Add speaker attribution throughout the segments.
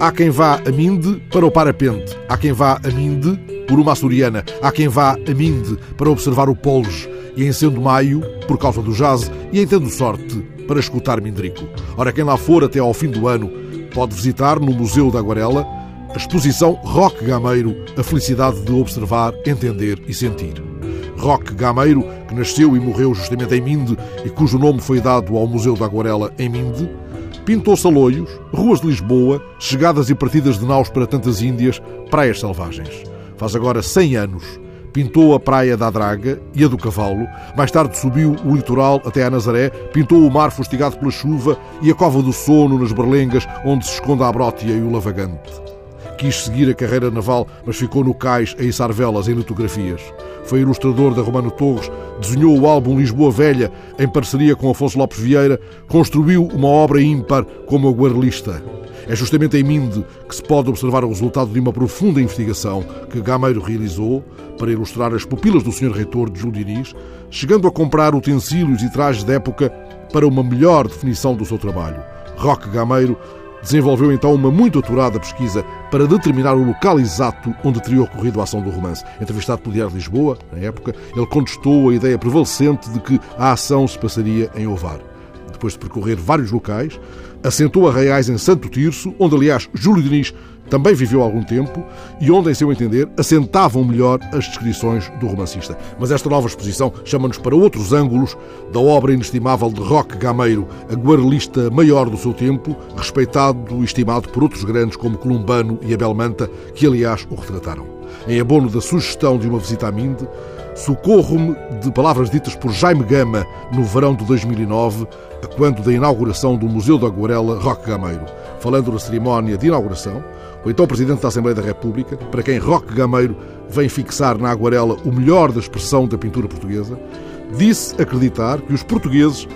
Speaker 1: Há quem vá a Minde para o parapente, há quem vá a Minde por uma açoriana, há quem vá a Minde para observar o Polge e em sendo maio, por causa do jazz, e em tendo sorte, para escutar Mindrico. Ora, quem lá for até ao fim do ano pode visitar no Museu da Aguarela a exposição Rock Gameiro, a felicidade de observar, entender e sentir. Roque Gameiro, que nasceu e morreu justamente em Minde e cujo nome foi dado ao Museu da Aguarela em Minde, pintou saloios, ruas de Lisboa, chegadas e partidas de naus para tantas Índias, praias selvagens. Faz agora 100 anos. Pintou a praia da Draga e a do Cavalo, mais tarde subiu o litoral até a Nazaré, pintou o mar fustigado pela chuva e a cova do sono nas berlengas, onde se esconde a Brótia e o Lavagante. Quis seguir a carreira naval, mas ficou no cais a içar velas em litografias. Foi ilustrador da Romano Torres, desenhou o álbum Lisboa Velha em parceria com Afonso Lopes Vieira, construiu uma obra ímpar como a Guarlista. É justamente em Minde que se pode observar o resultado de uma profunda investigação que Gameiro realizou para ilustrar as pupilas do Sr. Reitor de Diniz, chegando a comprar utensílios e trajes de época para uma melhor definição do seu trabalho. Roque Gameiro Desenvolveu então uma muito aturada pesquisa para determinar o local exato onde teria ocorrido a ação do romance. Entrevistado pelo Diário de Lisboa, na época, ele contestou a ideia prevalecente de que a ação se passaria em Ovar. Depois de percorrer vários locais, assentou arraiais em Santo Tirso, onde, aliás, Júlio Diniz também viveu algum tempo e onde, em seu entender, assentavam melhor as descrições do romancista. Mas esta nova exposição chama-nos para outros ângulos da obra inestimável de Roque Gameiro, a guarelista maior do seu tempo, respeitado e estimado por outros grandes como Columbano e Abel Manta, que aliás o retrataram. Em abono da sugestão de uma visita à Minde, socorro-me de palavras ditas por Jaime Gama no verão de 2009, a quando da inauguração do Museu da Aguarela Roque Gameiro. Falando da cerimónia de inauguração, o então Presidente da Assembleia da República, para quem Roque Gameiro vem fixar na aguarela o melhor da expressão da pintura portuguesa, disse acreditar que os portugueses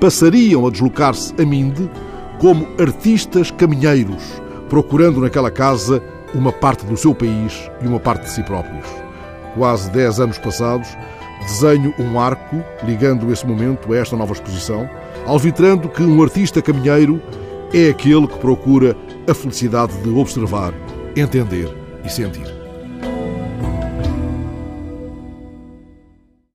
Speaker 1: passariam a deslocar-se a Minde como artistas caminheiros, procurando naquela casa uma parte do seu país e uma parte de si próprios. Quase dez anos passados, desenho um arco ligando esse momento a esta nova exposição, alvitrando que um artista caminheiro é aquele que procura a felicidade de observar, entender e sentir.